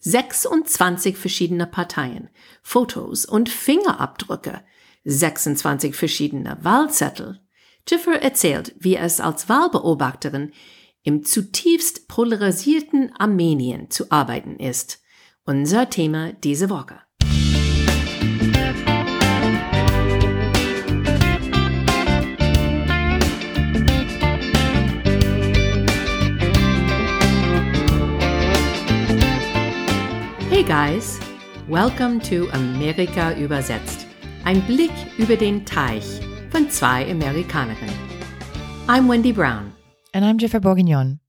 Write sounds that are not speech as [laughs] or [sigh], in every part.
26 verschiedene Parteien, Fotos und Fingerabdrücke, 26 verschiedene Wahlzettel. Jiffer erzählt, wie es als Wahlbeobachterin im zutiefst polarisierten Armenien zu arbeiten ist. Unser Thema diese Woche. Hey guys, welcome to Amerika übersetzt. Ein Blick über den Teich von zwei Amerikanerinnen. I'm Wendy Brown. And I'm Jennifer Bourguignon.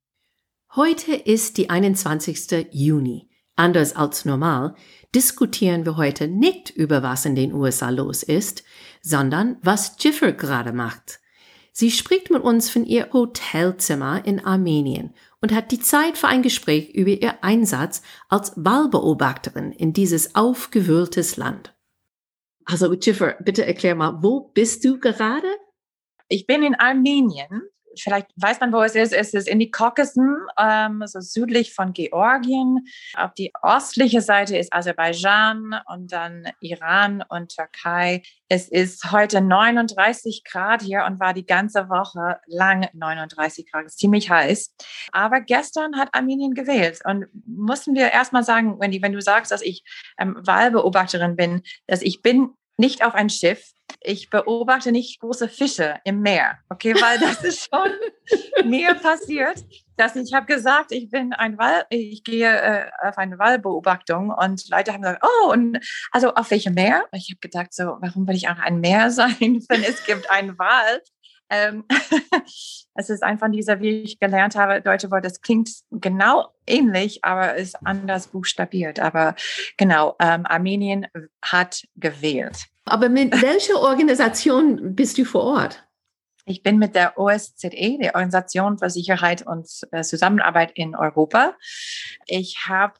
Heute ist die 21. Juni. Anders als normal diskutieren wir heute nicht über was in den USA los ist, sondern was Jiffer gerade macht. Sie spricht mit uns von ihr Hotelzimmer in Armenien und hat die Zeit für ein Gespräch über ihr Einsatz als Wahlbeobachterin in dieses aufgewühltes Land. Also, Jiffer, bitte erklär mal, wo bist du gerade? Ich bin in Armenien vielleicht weiß man, wo es ist. Es ist in die Kaukasen, ähm, so südlich von Georgien. Auf die östliche Seite ist Aserbaidschan und dann Iran und Türkei. Es ist heute 39 Grad hier und war die ganze Woche lang 39 Grad. Es ist ziemlich heiß. Aber gestern hat Armenien gewählt und mussten wir erstmal sagen, Wendy, wenn du sagst, dass ich ähm, Wahlbeobachterin bin, dass ich bin nicht auf ein Schiff, ich beobachte nicht große Fische im Meer, okay, weil das [laughs] ist schon mir passiert, dass ich habe gesagt, ich bin ein Wal, ich gehe äh, auf eine Wallbeobachtung und Leute haben gesagt, oh, und also auf welchem Meer? Ich habe gedacht, so, warum will ich auch ein Meer [laughs] sein, wenn es gibt einen Wal? Ähm, [laughs] es ist einfach dieser, wie ich gelernt habe, deutsche Wort, das klingt genau ähnlich, aber ist anders buchstabiert. Aber genau, ähm, Armenien hat gewählt. Aber mit [laughs] welcher Organisation bist du vor Ort? Ich bin mit der OSZE, der Organisation für Sicherheit und äh, Zusammenarbeit in Europa. Ich habe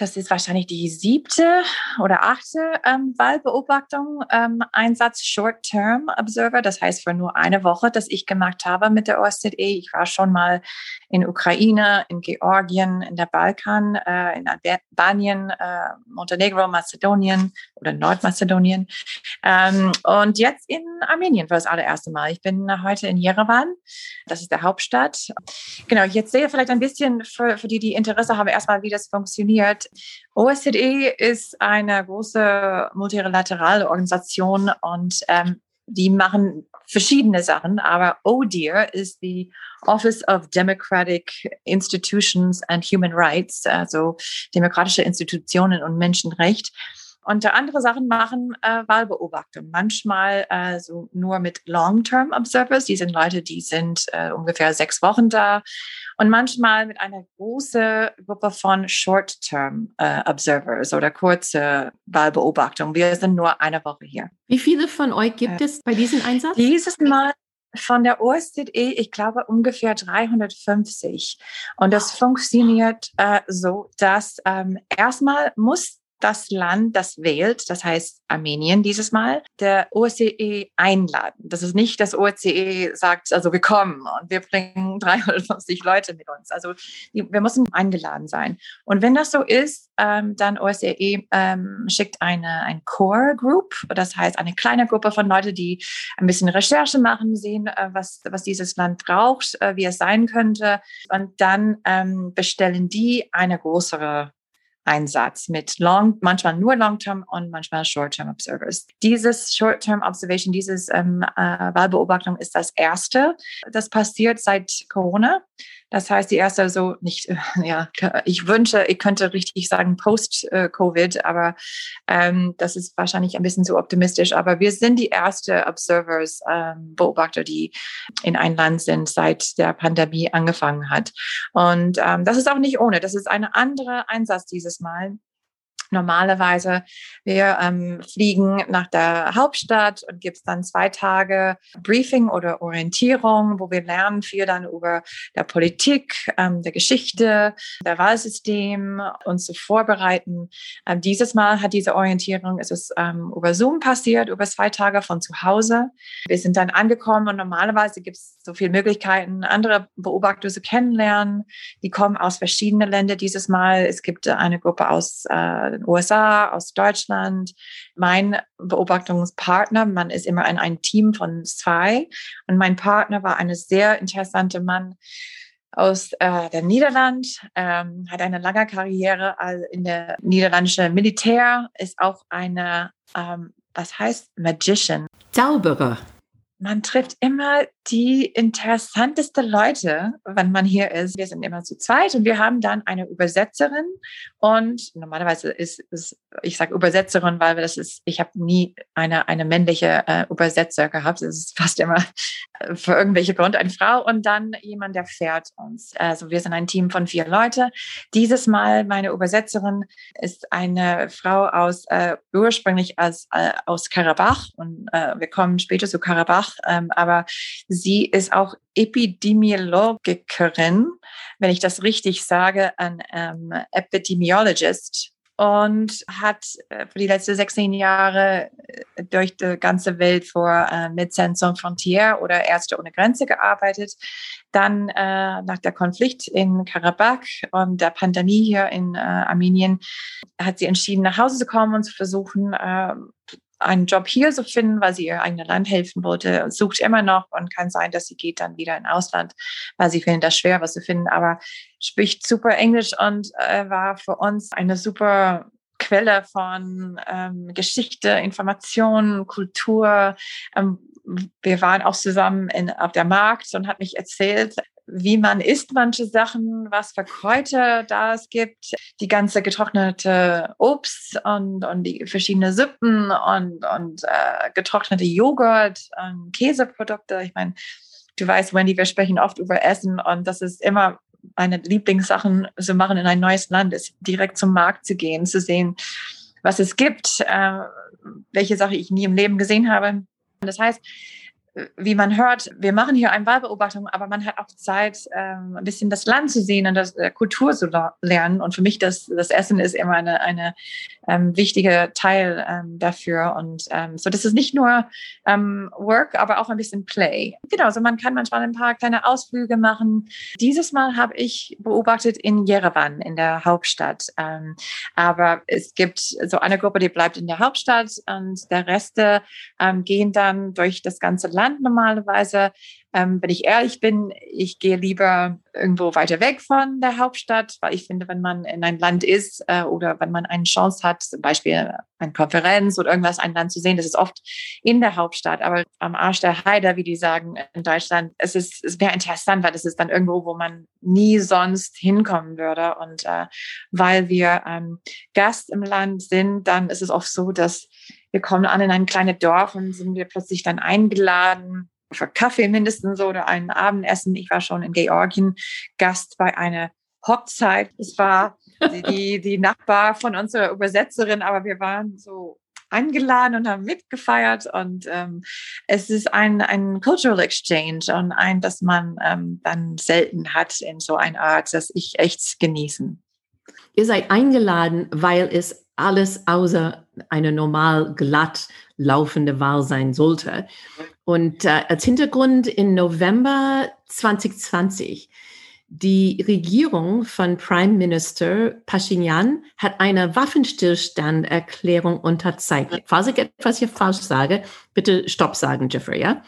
das ist wahrscheinlich die siebte oder achte ähm, Wahlbeobachtung, ähm, Einsatz Short-Term Observer, das heißt für nur eine Woche, das ich gemacht habe mit der OSZE. Ich war schon mal in Ukraine, in Georgien, in der Balkan, äh, in Albanien, äh, Montenegro, Mazedonien oder Nordmazedonien ähm, und jetzt in Armenien für das allererste Mal. Ich bin heute in Jerewan, das ist der Hauptstadt. Genau, ich erzähle vielleicht ein bisschen für, für die, die Interesse haben, erstmal, wie das funktioniert. OSZE ist eine große multilaterale Organisation und ähm, die machen verschiedene Sachen, aber ODIHR ist die Office of Democratic Institutions and Human Rights, also demokratische Institutionen und Menschenrecht und andere Sachen machen äh, Wahlbeobachtung. Manchmal äh, so nur mit Long-Term Observers. Die sind Leute, die sind äh, ungefähr sechs Wochen da. Und manchmal mit einer großen Gruppe von Short-Term äh, Observers oder kurze Wahlbeobachtung. Wir sind nur eine Woche hier. Wie viele von euch gibt äh, es bei diesem Einsatz? Dieses Mal von der OSZE, ich glaube ungefähr 350. Und das funktioniert äh, so, dass ähm, erstmal muss das Land, das wählt, das heißt Armenien dieses Mal, der OSCE einladen. Das ist nicht, dass OSCE sagt, also wir kommen und wir bringen [laughs] 350 Leute mit uns. Also wir müssen eingeladen sein. Und wenn das so ist, ähm, dann OSCE ähm, schickt eine ein Core Group, das heißt eine kleine Gruppe von Leuten, die ein bisschen Recherche machen, sehen, äh, was, was dieses Land braucht, äh, wie es sein könnte. Und dann ähm, bestellen die eine größere Einsatz mit Long, manchmal nur Long-Term und manchmal Short-Term Observers. Dieses Short-Term Observation, dieses ähm, äh, Wahlbeobachtung ist das erste. Das passiert seit Corona. Das heißt, die erste so nicht, äh, ja, ich wünsche, ich könnte richtig sagen Post-Covid, aber ähm, das ist wahrscheinlich ein bisschen zu optimistisch. Aber wir sind die erste Observers, ähm, Beobachter, die in ein Land sind, seit der Pandemie angefangen hat. Und ähm, das ist auch nicht ohne. Das ist ein anderer Einsatz dieses Mal. Normalerweise, wir ähm, fliegen nach der Hauptstadt und gibt es dann zwei Tage Briefing oder Orientierung, wo wir lernen viel dann über der Politik, ähm, der Geschichte, der Wahlsystem, uns zu vorbereiten. Ähm, dieses Mal hat diese Orientierung, es ist ähm, über Zoom passiert, über zwei Tage von zu Hause. Wir sind dann angekommen und normalerweise gibt es so viele Möglichkeiten, andere Beobachter zu kennenlernen. Die kommen aus verschiedenen Ländern dieses Mal. Es gibt eine Gruppe aus äh, den USA, aus Deutschland. Mein Beobachtungspartner, man ist immer in einem Team von zwei. Und mein Partner war ein sehr interessanter Mann aus äh, der Niederland, ähm, hat eine lange Karriere in der niederländischen Militär, ist auch eine, ähm, was heißt Magician? Zauberer man trifft immer die interessantesten Leute, wenn man hier ist. Wir sind immer zu zweit und wir haben dann eine Übersetzerin und normalerweise ist es, ich sage Übersetzerin, weil das ist, ich habe nie eine, eine männliche äh, Übersetzer gehabt. Es ist fast immer äh, für irgendwelche Grund eine Frau und dann jemand, der fährt uns. Also wir sind ein Team von vier Leute. Dieses Mal meine Übersetzerin ist eine Frau aus äh, ursprünglich als, äh, aus Karabach und äh, wir kommen später zu Karabach ähm, aber ist auch Epidemiologikerin, wenn ich das richtig sage, ein ähm, Epidemiologist und hat äh, für die letzten 16 Jahre äh, durch die ganze Welt vor äh, Médecins Sans Frontières oder Ärzte ohne Grenze gearbeitet. Dann äh, nach der Konflikt in Karabakh und der Pandemie hier in äh, Armenien hat sie entschieden, nach Hause zu kommen und zu versuchen, äh, einen Job hier zu finden, weil sie ihr eigenes Land helfen wollte, sucht immer noch und kann sein, dass sie geht dann wieder in Ausland, weil sie findet das schwer, was zu finden, aber spricht super Englisch und äh, war für uns eine super Quelle von ähm, Geschichte, Informationen, Kultur. Ähm, wir waren auch zusammen in, auf der Markt und hat mich erzählt, wie man isst manche Sachen, was für Kräuter da es gibt, die ganze getrocknete Obst und, und die verschiedenen Suppen und, und äh, getrocknete Joghurt und Käseprodukte. Ich meine, du weißt, Wendy, wir sprechen oft über Essen und das ist immer meine Lieblingssachen zu machen in ein neues Land, ist direkt zum Markt zu gehen, zu sehen, was es gibt, äh, welche Sache ich nie im Leben gesehen habe. Das heißt, wie man hört, wir machen hier eine Wahlbeobachtung, aber man hat auch Zeit, ähm, ein bisschen das Land zu sehen und das äh, Kultur zu lernen. Und für mich das, das Essen ist immer eine, eine ähm, wichtige Teil ähm, dafür. Und ähm, so, das ist nicht nur ähm, Work, aber auch ein bisschen Play. Genau, so man kann manchmal ein paar kleine Ausflüge machen. Dieses Mal habe ich beobachtet in Jerewan, in der Hauptstadt. Ähm, aber es gibt so eine Gruppe, die bleibt in der Hauptstadt und der Reste ähm, gehen dann durch das ganze Land Land normalerweise. Ähm, wenn ich ehrlich bin, ich gehe lieber irgendwo weiter weg von der Hauptstadt, weil ich finde, wenn man in ein Land ist äh, oder wenn man eine Chance hat, zum Beispiel eine Konferenz oder irgendwas, ein Land zu sehen, das ist oft in der Hauptstadt, aber am Arsch der Heide, wie die sagen in Deutschland, es ist, es wäre interessant, weil das ist dann irgendwo, wo man nie sonst hinkommen würde. Und äh, weil wir ähm, Gast im Land sind, dann ist es oft so, dass wir kommen an in ein kleines Dorf und sind wir plötzlich dann eingeladen für Kaffee mindestens oder ein Abendessen. Ich war schon in Georgien Gast bei einer Hochzeit. Es war die, [laughs] die Nachbar von unserer Übersetzerin, aber wir waren so eingeladen und haben mitgefeiert und ähm, es ist ein, ein Cultural Exchange und ein, das man ähm, dann selten hat in so einer Art, das ich echt genießen. Ihr seid eingeladen, weil es alles außer eine normal glatt laufende Wahl sein sollte. Und äh, als Hintergrund in November 2020 die Regierung von Prime Minister Pashinyan hat eine Waffenstillstanderklärung unterzeichnet. Falls ich etwas hier falsch sage, bitte Stopp sagen, Jeffrey, ja?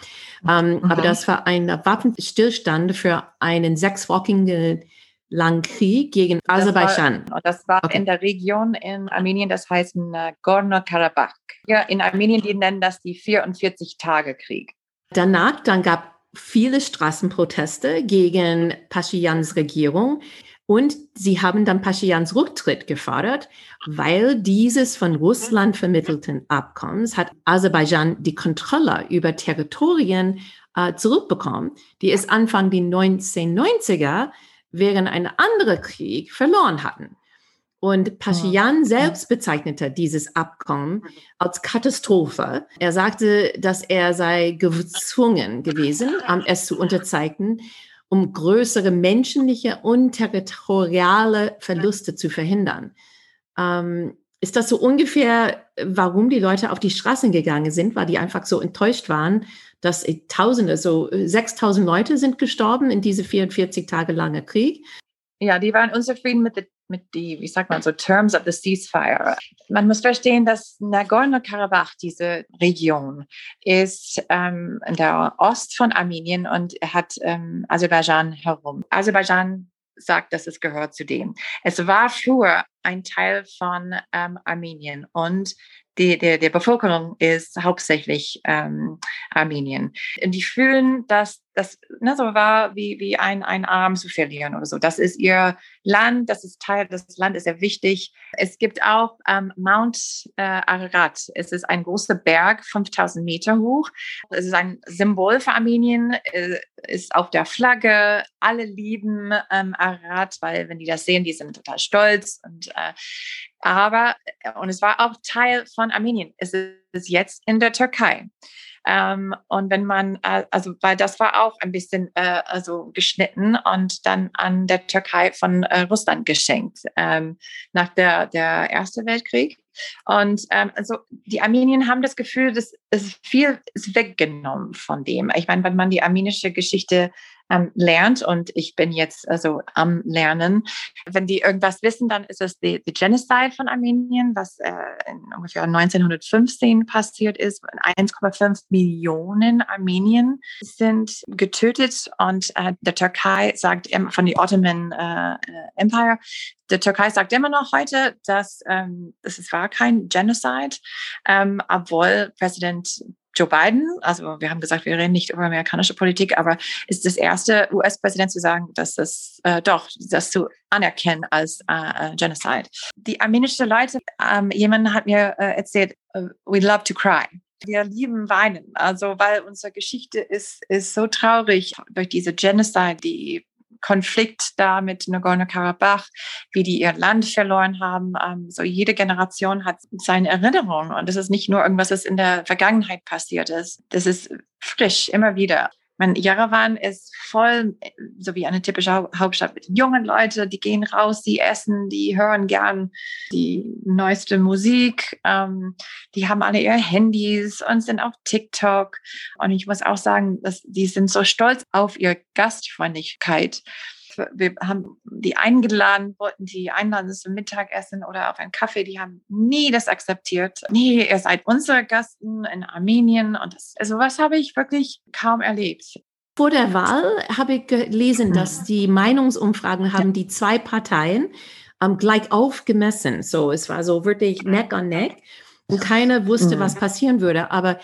Ähm, mhm. Aber das war ein Waffenstillstand für einen sechswöchigen langen Krieg gegen Aserbaidschan. Das war, das war okay. in der Region in Armenien, das heißt äh, Gorno-Karabakh. Ja, in Armenien, die nennen das die 44-Tage-Krieg. Danach, dann gab viele Straßenproteste gegen Paschiyans Regierung. Und sie haben dann Paschiyans Rücktritt gefordert, weil dieses von Russland vermittelten Abkommens hat Aserbaidschan die Kontrolle über Territorien äh, zurückbekommen, die es Anfang der 1990er während ein anderer Krieg verloren hatten. Und Paschian selbst bezeichnete dieses Abkommen als Katastrophe. Er sagte, dass er sei gezwungen gewesen, es zu unterzeichnen, um größere menschliche und territoriale Verluste zu verhindern. Ähm, ist das so ungefähr, warum die Leute auf die Straßen gegangen sind, weil die einfach so enttäuscht waren, dass Tausende, so 6000 Leute sind gestorben in diese 44 Tage lange Krieg? Ja, die waren unzufrieden mit, mit die, wie sagt man so, Terms of the Ceasefire. Man muss verstehen, dass Nagorno-Karabach, diese Region, ist ähm, in der Ost von Armenien und hat ähm, Aserbaidschan herum. Aserbaidschan sagt, dass es gehört zu dem. Es war früher ein Teil von ähm, Armenien und die, der, der Bevölkerung ist hauptsächlich ähm, Armenien. Und die fühlen, dass das ne, so war wie, wie ein, ein Arm zu verlieren oder so. Das ist ihr Land, das ist Teil, das Land ist sehr wichtig. Es gibt auch ähm, Mount äh, Ararat. Es ist ein großer Berg, 5000 Meter hoch. Es ist ein Symbol für Armenien, äh, ist auf der Flagge. Alle lieben ähm, Ararat, weil wenn die das sehen, die sind total stolz. Und, äh, aber, äh, und es war auch Teil von Armenien. Es ist jetzt in der Türkei. Ähm, und wenn man, äh, also, weil das war auch ein bisschen äh, also geschnitten und dann an der Türkei von äh, Russland geschenkt ähm, nach der, der Erste Weltkrieg. Und ähm, also die Armenien haben das Gefühl, dass es viel ist weggenommen von dem. Ich meine, wenn man die armenische Geschichte ähm, lernt und ich bin jetzt also am Lernen. Wenn die irgendwas wissen, dann ist es die, die Genocide von Armenien, was äh, in ungefähr 1915 passiert ist. 1,5 Millionen Armenien sind getötet und äh, der Türkei sagt von die Ottoman äh, Empire, der Türkei sagt immer noch heute, dass ähm, es war kein Genocide, ähm, obwohl Präsident Joe Biden, also wir haben gesagt, wir reden nicht über amerikanische Politik, aber ist das erste US-Präsident zu sagen, dass das äh, doch, das zu anerkennen als äh, äh, Genocide. Die armenischen Leute, ähm, jemand hat mir äh, erzählt, uh, we love to cry. Wir lieben weinen, also weil unsere Geschichte ist, ist so traurig durch diese Genocide, die Konflikt da mit Nagorno-Karabach, wie die ihr Land verloren haben. Ähm, so jede Generation hat seine Erinnerungen und das ist nicht nur irgendwas, das in der Vergangenheit passiert ist. Das ist frisch immer wieder. Mein Yerevan ist voll, so wie eine typische Hauptstadt mit jungen Leuten, die gehen raus, die essen, die hören gern die neueste Musik, ähm, die haben alle ihre Handys und sind auf TikTok. Und ich muss auch sagen, dass die sind so stolz auf ihre Gastfreundlichkeit wir haben die eingeladen, wollten die einladen zum Mittagessen oder auf einen Kaffee. Die haben nie das akzeptiert. Nee, ihr seid unsere Gasten in Armenien. Und das, also was habe ich wirklich kaum erlebt. Vor der Wahl habe ich gelesen, dass mhm. die Meinungsumfragen haben die zwei Parteien ähm, gleich aufgemessen. So, es war so wirklich Neck an Neck und keiner wusste, was mhm. passieren würde. Aber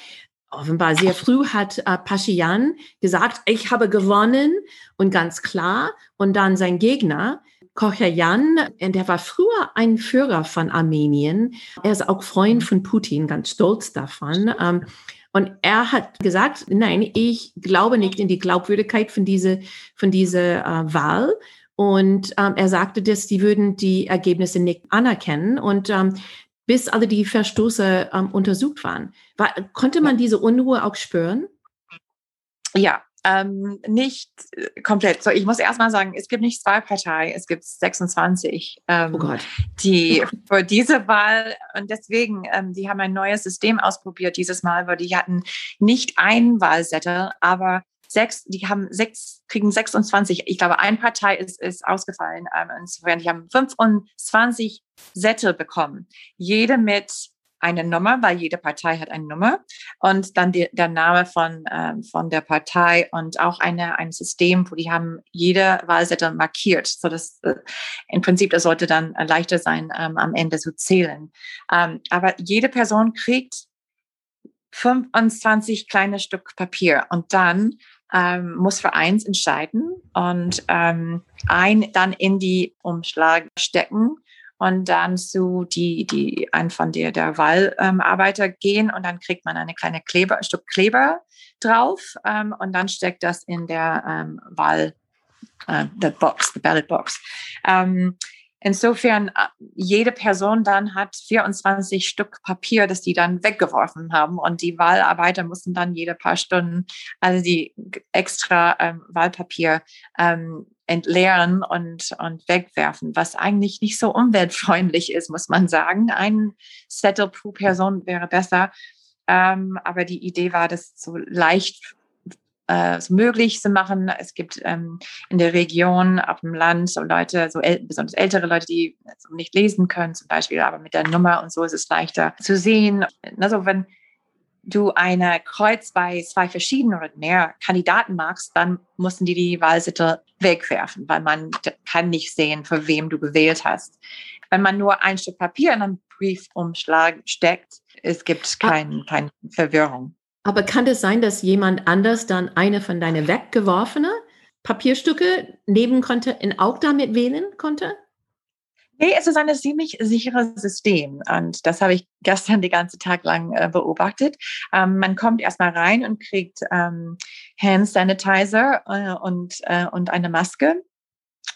offenbar sehr früh hat äh, Paschian gesagt, ich habe gewonnen und ganz klar. Und dann sein Gegner, Kochayan, der war früher ein Führer von Armenien. Er ist auch Freund von Putin, ganz stolz davon. Ähm, und er hat gesagt, nein, ich glaube nicht in die Glaubwürdigkeit von dieser, von dieser äh, Wahl. Und ähm, er sagte, dass die würden die Ergebnisse nicht anerkennen. Und ähm, bis alle die Verstoße ähm, untersucht waren. War, konnte man diese Unruhe auch spüren? Ja, ähm, nicht äh, komplett. So, ich muss erst mal sagen, es gibt nicht zwei Parteien, es gibt 26, ähm, oh Gott. die [laughs] für diese Wahl und deswegen, ähm, die haben ein neues System ausprobiert dieses Mal, weil die hatten nicht einen Wahlzettel, aber sechs, die haben sechs, kriegen 26. Ich glaube, eine Partei ist, ist ausgefallen. Ähm, insofern, die haben 25 Sätze bekommen. Jede mit einer Nummer, weil jede Partei hat eine Nummer und dann die, der Name von, ähm, von der Partei und auch eine, ein System, wo die haben jede Wahlzettel markiert, so dass äh, im Prinzip das sollte dann leichter sein, ähm, am Ende zu zählen. Ähm, aber jede Person kriegt 25 kleine Stück Papier und dann ähm, muss für eins entscheiden und ähm, ein dann in die Umschlag stecken und dann zu die, die ein von der, der Wahlarbeiter ähm, gehen und dann kriegt man eine kleine Kleber, ein Stück Kleber drauf ähm, und dann steckt das in der ähm, Wahl, äh, the box, the ballot box. Ähm, insofern, äh, jede Person dann hat 24 Stück Papier, das die dann weggeworfen haben. Und die Wahlarbeiter mussten dann jede paar Stunden, also die extra ähm, Wahlpapier ähm, entleeren und, und wegwerfen, was eigentlich nicht so umweltfreundlich ist, muss man sagen. Ein Settle pro Person wäre besser. Ähm, aber die Idee war, das so leicht äh, so möglich zu machen. Es gibt ähm, in der Region, auf dem Land, so Leute, so äl besonders ältere Leute, die so nicht lesen können, zum Beispiel, aber mit der Nummer und so ist es leichter zu sehen. Also wenn du eine Kreuz bei zwei verschiedenen oder mehr Kandidaten magst, dann mussten die die Wahlsitte wegwerfen, weil man kann nicht sehen, für wem du gewählt hast. Wenn man nur ein Stück Papier in einen Briefumschlag steckt, es gibt keine kein Verwirrung. Aber kann es sein, dass jemand anders dann eine von deinen weggeworfene Papierstücke nehmen konnte und auch damit wählen konnte? Nee, es ist ein ziemlich sicheres System und das habe ich gestern den ganzen Tag lang äh, beobachtet. Ähm, man kommt erstmal rein und kriegt ähm, Hand Sanitizer äh, und, äh, und eine Maske.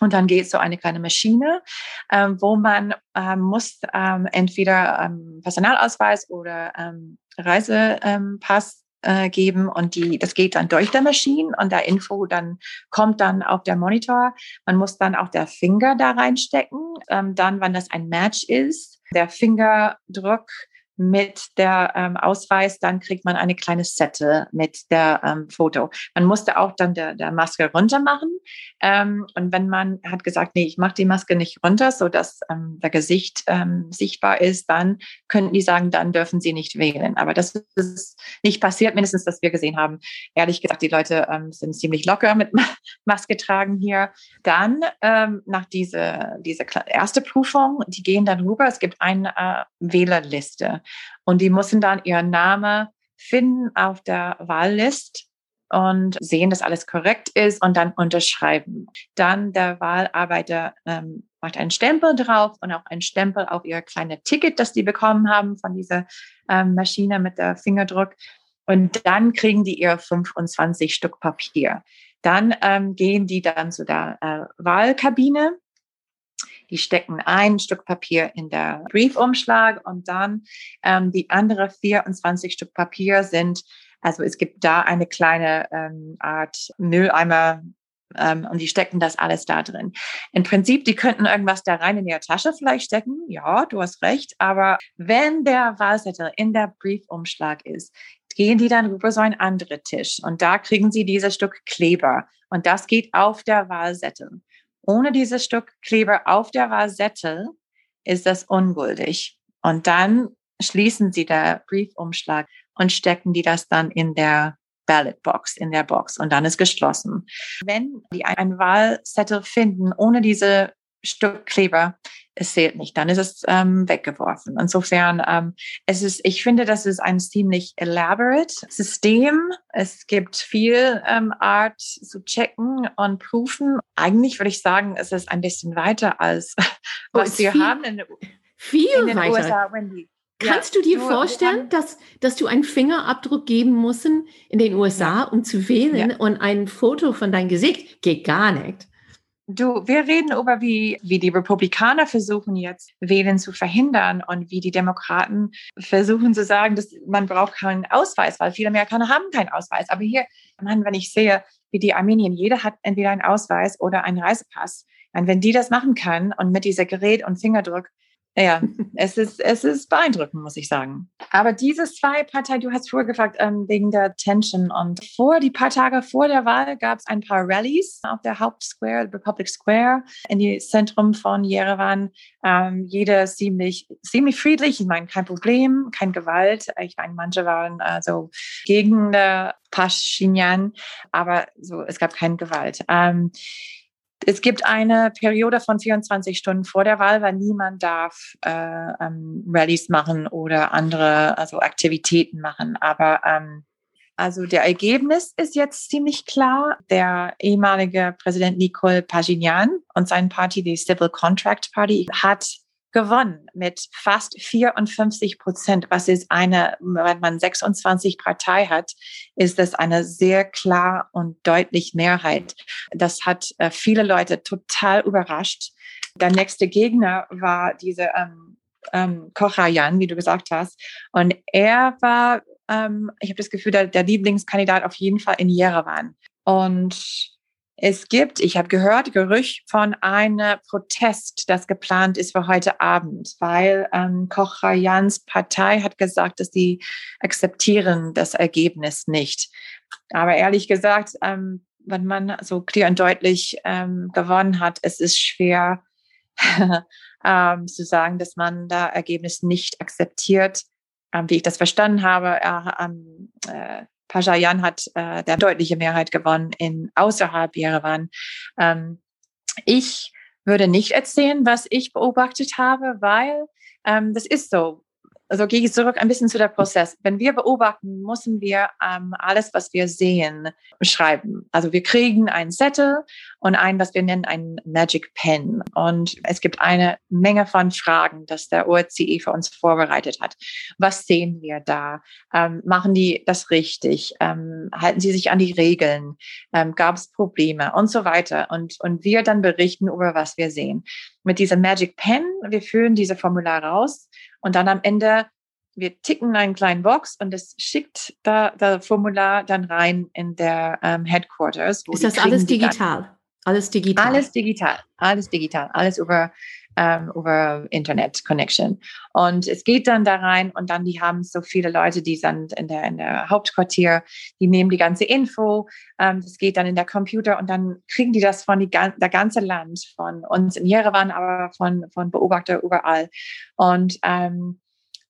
Und dann geht so eine kleine Maschine, ähm, wo man ähm, muss ähm, entweder ähm, Personalausweis oder ähm, Reisepass äh, geben und die, das geht dann durch der Maschine und der Info dann kommt dann auf der Monitor. Man muss dann auch der Finger da reinstecken. Ähm, dann, wenn das ein Match ist, der Fingerdruck mit der ähm, Ausweis, dann kriegt man eine kleine Sette mit der ähm, Foto. Man musste auch dann der, der Maske runter machen. Ähm, und wenn man hat gesagt, nee, ich mache die Maske nicht runter, so dass ähm, der Gesicht ähm, sichtbar ist, dann könnten die sagen, dann dürfen sie nicht wählen. Aber das ist nicht passiert, mindestens, dass wir gesehen haben. Ehrlich gesagt, die Leute ähm, sind ziemlich locker mit Maske tragen hier. Dann ähm, nach dieser diese erste Prüfung, die gehen dann rüber. Es gibt eine äh, Wählerliste und die müssen dann ihren Namen finden auf der Wahlliste und sehen, dass alles korrekt ist und dann unterschreiben. Dann der Wahlarbeiter ähm, macht einen Stempel drauf und auch einen Stempel auf ihr kleines Ticket, das die bekommen haben von dieser ähm, Maschine mit der Fingerdruck. Und dann kriegen die ihr 25 Stück Papier. Dann ähm, gehen die dann zu der äh, Wahlkabine die stecken ein Stück Papier in der Briefumschlag und dann ähm, die andere 24 Stück Papier sind, also es gibt da eine kleine ähm, Art Mülleimer, ähm, und die stecken das alles da drin. Im Prinzip, die könnten irgendwas da rein in ihre Tasche vielleicht stecken. Ja, du hast recht. Aber wenn der Wahlzettel in der Briefumschlag ist, gehen die dann rüber so einen anderen Tisch und da kriegen sie dieses Stück Kleber und das geht auf der Wahlzettel. Ohne dieses Stück Kleber auf der Rasette ist das ungültig. Und dann schließen sie der Briefumschlag und stecken die das dann in der Ballot Box, in der Box und dann ist geschlossen. Wenn die einen Wahlzettel finden ohne diese Stück Kleber, es zählt nicht, dann ist es ähm, weggeworfen. Insofern, ähm, es ist, ich finde, das ist ein ziemlich elaborate System. Es gibt viel ähm, Art zu checken und prüfen. Eigentlich würde ich sagen, es ist ein bisschen weiter als oh, was wir viel, haben in, viel in den weiter. USA, Wendy. Kannst ja, du dir nur, vorstellen, dass, dass du einen Fingerabdruck geben musst in den USA, ja. um zu wählen ja. und ein Foto von deinem Gesicht? Geht gar nicht. Du, wir reden über, wie, wie die Republikaner versuchen jetzt Wählen zu verhindern und wie die Demokraten versuchen zu sagen, dass man braucht keinen Ausweis, weil viele Amerikaner haben keinen Ausweis. Aber hier, Mann, wenn ich sehe, wie die Armenien, jeder hat entweder einen Ausweis oder einen Reisepass. Und wenn die das machen kann und mit dieser Gerät und Fingerdruck, ja, es ist, es ist beeindruckend, muss ich sagen. Aber diese zwei Parteien, du hast vorher gefragt, ähm, wegen der Tension. Und vor die paar Tage vor der Wahl gab es ein paar Rallyes auf der Hauptsquare, Republic Square, in die Zentrum von Jerewan. Ähm, jeder ziemlich, ziemlich friedlich. Ich meine, kein Problem, kein Gewalt. Ich meine, manche waren also gegen der Pashinyan, aber so, es gab keine Gewalt. Ähm, es gibt eine Periode von 24 Stunden vor der Wahl, weil niemand darf äh, ähm, Rallyes machen oder andere also Aktivitäten machen. Aber ähm, also der Ergebnis ist jetzt ziemlich klar. Der ehemalige Präsident Nicole Paginian und sein Party, die Civil Contract Party, hat gewonnen mit fast 54 Prozent. Was ist eine, wenn man 26 Partei hat, ist das eine sehr klar und deutlich Mehrheit. Das hat äh, viele Leute total überrascht. der nächste Gegner war diese ähm, ähm, Kochayan, wie du gesagt hast. Und er war, ähm, ich habe das Gefühl, der, der Lieblingskandidat auf jeden Fall in Jerewan. Und es gibt, ich habe gehört, Gerücht von einem Protest, das geplant ist für heute Abend, weil ähm, Kochayans Partei hat gesagt, dass sie akzeptieren das Ergebnis nicht. Aber ehrlich gesagt, ähm, wenn man so klar und deutlich ähm, gewonnen hat, es ist schwer [laughs] ähm, zu sagen, dass man da Ergebnis nicht akzeptiert. Ähm, wie ich das verstanden habe, äh, Pajayan hat äh, der deutliche Mehrheit gewonnen in außerhalb Jerewan. Ähm, ich würde nicht erzählen, was ich beobachtet habe, weil ähm, das ist so also gehe ich zurück ein bisschen zu der Prozess. Wenn wir beobachten, müssen wir ähm, alles, was wir sehen, schreiben. Also wir kriegen einen Zettel und ein, was wir nennen, einen Magic Pen. Und es gibt eine Menge von Fragen, dass der ORCE für uns vorbereitet hat. Was sehen wir da? Ähm, machen die das richtig? Ähm, halten sie sich an die Regeln? Ähm, Gab es Probleme? Und so weiter. Und, und wir dann berichten über, was wir sehen. Mit diesem Magic Pen, wir füllen diese Formular raus und dann am Ende, wir ticken einen kleinen Box und es schickt da das Formular dann rein in der ähm, Headquarters. Ist das alles digital? Alles digital. Alles digital. Alles digital. Alles über ähm, über Internet Connection. Und es geht dann da rein und dann die haben so viele Leute, die sind in der, in der Hauptquartier, die nehmen die ganze Info, ähm, das geht dann in der Computer und dann kriegen die das von die, der ganze Land, von uns in Jerewan, aber von, von Beobachter überall. Und ähm,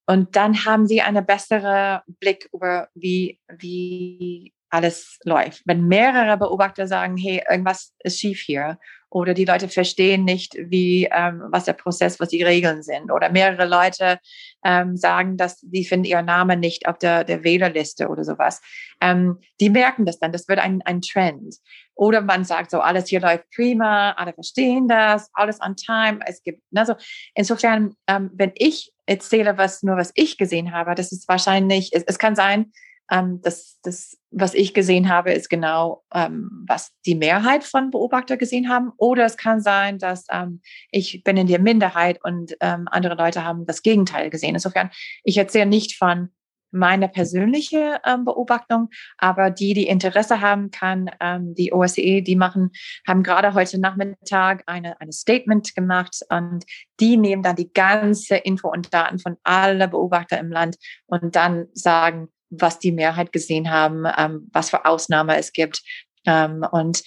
und dann haben sie einen besseren Blick über, wie, wie alles läuft. Wenn mehrere Beobachter sagen, hey, irgendwas ist schief hier oder die Leute verstehen nicht, wie ähm, was der Prozess, was die Regeln sind oder mehrere Leute ähm, sagen, dass die finden ihren Namen nicht auf der, der Wählerliste oder sowas. Ähm, die merken das dann, das wird ein, ein Trend. Oder man sagt so, alles hier läuft prima, alle verstehen das, alles on time. Es gibt, also insofern, ähm, wenn ich erzähle, was nur was ich gesehen habe, das ist wahrscheinlich, es, es kann sein, ähm, das, das, was ich gesehen habe, ist genau, ähm, was die Mehrheit von Beobachter gesehen haben. Oder es kann sein, dass ähm, ich bin in der Minderheit und ähm, andere Leute haben das Gegenteil gesehen. Insofern, ich erzähle nicht von meiner persönlichen ähm, Beobachtung, aber die, die Interesse haben, kann ähm, die OSCE, die machen, haben gerade heute Nachmittag eine, eine Statement gemacht und die nehmen dann die ganze Info und Daten von allen Beobachter im Land und dann sagen, was die Mehrheit gesehen haben, ähm, was für Ausnahme es gibt. Ähm, und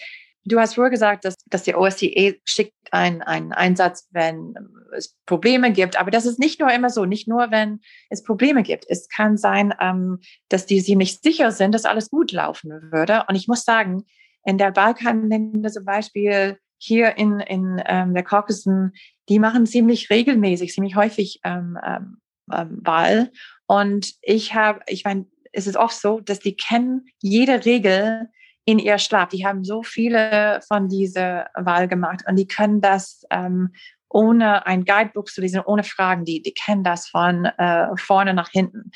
du hast vorher gesagt, dass, dass die OSCE schickt einen, einen Einsatz, wenn es Probleme gibt. Aber das ist nicht nur immer so, nicht nur, wenn es Probleme gibt. Es kann sein, ähm, dass die sie nicht sicher sind, dass alles gut laufen würde. Und ich muss sagen, in der Balkanländer zum Beispiel hier in, in ähm, der Kaukasen, die machen ziemlich regelmäßig, ziemlich häufig ähm, ähm, ähm Wahl. Und ich habe, ich meine, ist es oft so, dass die kennen jede Regel in ihr Schlaf. Die haben so viele von dieser Wahl gemacht und die können das ähm, ohne ein Guidebook zu lesen, ohne Fragen. Die, die kennen das von äh, vorne nach hinten.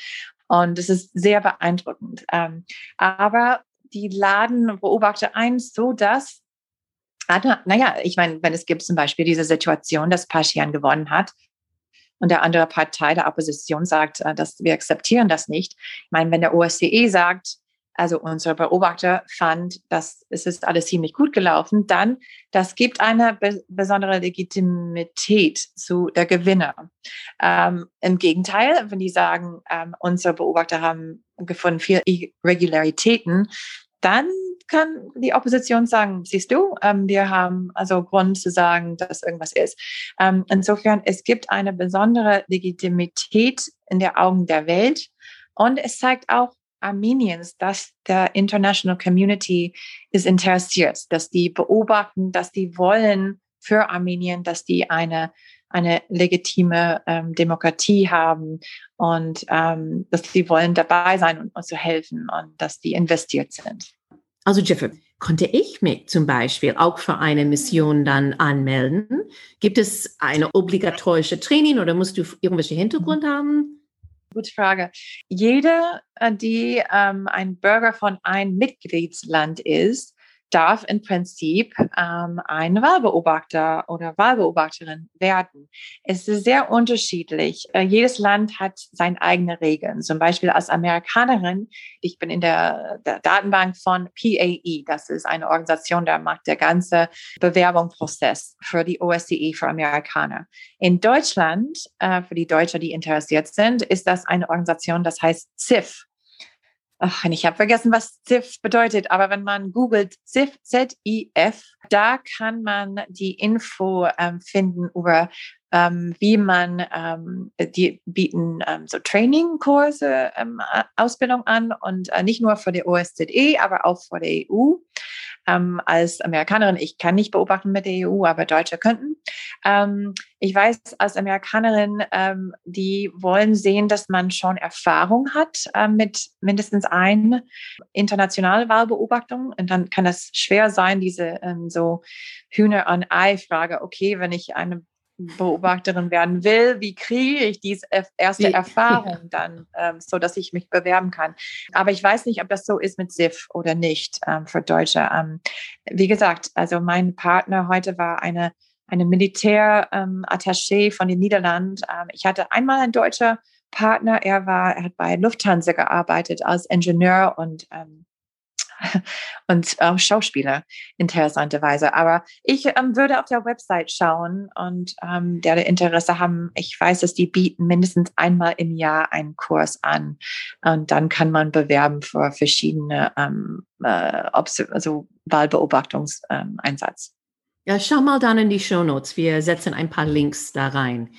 Und es ist sehr beeindruckend. Ähm, aber die laden Beobachter ein, so dass, naja, ich meine, wenn es gibt zum Beispiel diese Situation, dass Paschian gewonnen hat, und der andere Partei der Opposition sagt, äh, dass wir akzeptieren das nicht. Ich meine, wenn der OSCE sagt, also unser Beobachter fand, dass es ist alles ziemlich gut gelaufen, dann das gibt eine be besondere Legitimität zu der Gewinner. Ähm, Im Gegenteil, wenn die sagen, ähm, unsere Beobachter haben gefunden viele Irregularitäten, dann kann die Opposition sagen, siehst du, ähm, wir haben also Grund zu sagen, dass irgendwas ist. Ähm, insofern, es gibt eine besondere Legitimität in der Augen der Welt und es zeigt auch Armeniens, dass der International Community ist interessiert, dass die beobachten, dass die wollen für Armenien, dass die eine eine legitime ähm, Demokratie haben und ähm, dass die wollen dabei sein und uns zu helfen und dass die investiert sind. Also Jeffrey, konnte ich mich zum Beispiel auch für eine Mission dann anmelden? Gibt es eine obligatorische Training oder musst du irgendwelche Hintergrund haben? Gute Frage. Jede, äh, die ähm, ein Bürger von einem Mitgliedsland ist, darf im Prinzip ähm, ein Wahlbeobachter oder Wahlbeobachterin werden. Es ist sehr unterschiedlich. Äh, jedes Land hat seine eigenen Regeln. Zum Beispiel als Amerikanerin, ich bin in der, der Datenbank von PAE. Das ist eine Organisation, der macht der ganze Bewerbungsprozess für die OSCE für Amerikaner. In Deutschland, äh, für die Deutschen, die interessiert sind, ist das eine Organisation, das heißt CIF ach, ich habe vergessen, was ZIF bedeutet, aber wenn man googelt ZIF, Z-I-F, da kann man die Info ähm, finden über ähm, wie man, ähm, die bieten ähm, so Trainingkurse, ähm, Ausbildung an und äh, nicht nur für die OSZE, aber auch für die EU. Als Amerikanerin, ich kann nicht beobachten mit der EU, aber Deutsche könnten. Ähm, ich weiß als Amerikanerin, ähm, die wollen sehen, dass man schon Erfahrung hat äh, mit mindestens ein internationale Wahlbeobachtung. Und dann kann es schwer sein, diese ähm, so Hühner an Ei Frage. Okay, wenn ich eine Beobachterin werden will, wie kriege ich diese erste wie, [laughs] Erfahrung ja. dann, ähm, so dass ich mich bewerben kann. Aber ich weiß nicht, ob das so ist mit SIF oder nicht ähm, für Deutsche. Ähm, wie gesagt, also mein Partner heute war eine eine Militärattaché ähm, von den Niederlanden. Ähm, ich hatte einmal einen deutscher Partner. Er war, er hat bei Lufthansa gearbeitet als Ingenieur und ähm, [laughs] und auch Schauspieler, interessanterweise. Aber ich ähm, würde auf der Website schauen und ähm, der Interesse haben, ich weiß, dass die bieten mindestens einmal im Jahr einen Kurs an. Und dann kann man bewerben für verschiedene ähm, äh, also Wahlbeobachtungseinsatz. Ja, schau mal dann in die Show Notes. Wir setzen ein paar Links da rein.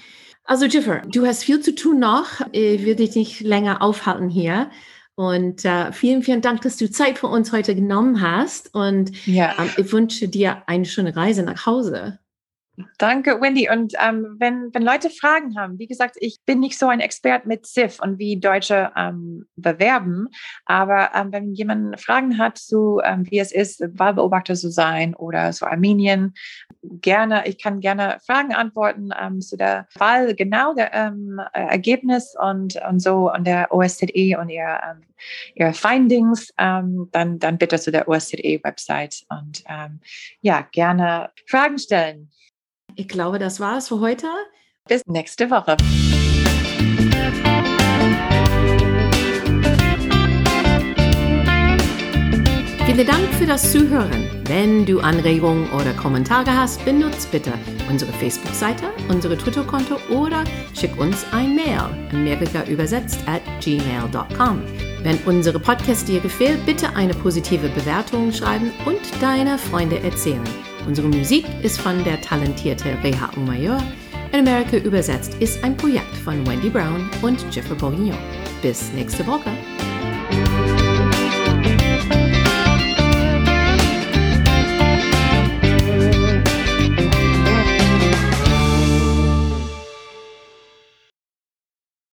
Also Jiffer, du hast viel zu tun noch. Ich will dich nicht länger aufhalten hier. Und äh, vielen, vielen Dank, dass du Zeit für uns heute genommen hast. Und ja. ähm, ich wünsche dir eine schöne Reise nach Hause. Danke, Wendy. Und ähm, wenn, wenn Leute Fragen haben, wie gesagt, ich bin nicht so ein Expert mit SIF und wie Deutsche ähm, bewerben, aber ähm, wenn jemand Fragen hat zu, ähm, wie es ist, Wahlbeobachter zu sein oder so Armenien, gerne, ich kann gerne Fragen antworten ähm, zu der Wahl, genau der ähm, Ergebnis und, und so und der OSZE und ihr, ihr Findings, dann, dann bitte zu der OSZE-Website und ja, gerne Fragen stellen. Ich glaube, das war es für heute. Bis nächste Woche. Vielen Dank für das Zuhören. Wenn du Anregungen oder Kommentare hast, benutze bitte unsere Facebook-Seite, unsere Twitter-Konto oder schick uns ein Mail, Amerika übersetzt at gmail.com. Wenn unsere Podcast dir gefällt, bitte eine positive Bewertung schreiben und deine Freunde erzählen. Unsere Musik ist von der talentierte Reha Umayor. In Amerika übersetzt ist ein Projekt von Wendy Brown und Jeffrey Bourguignon. Bis nächste Woche.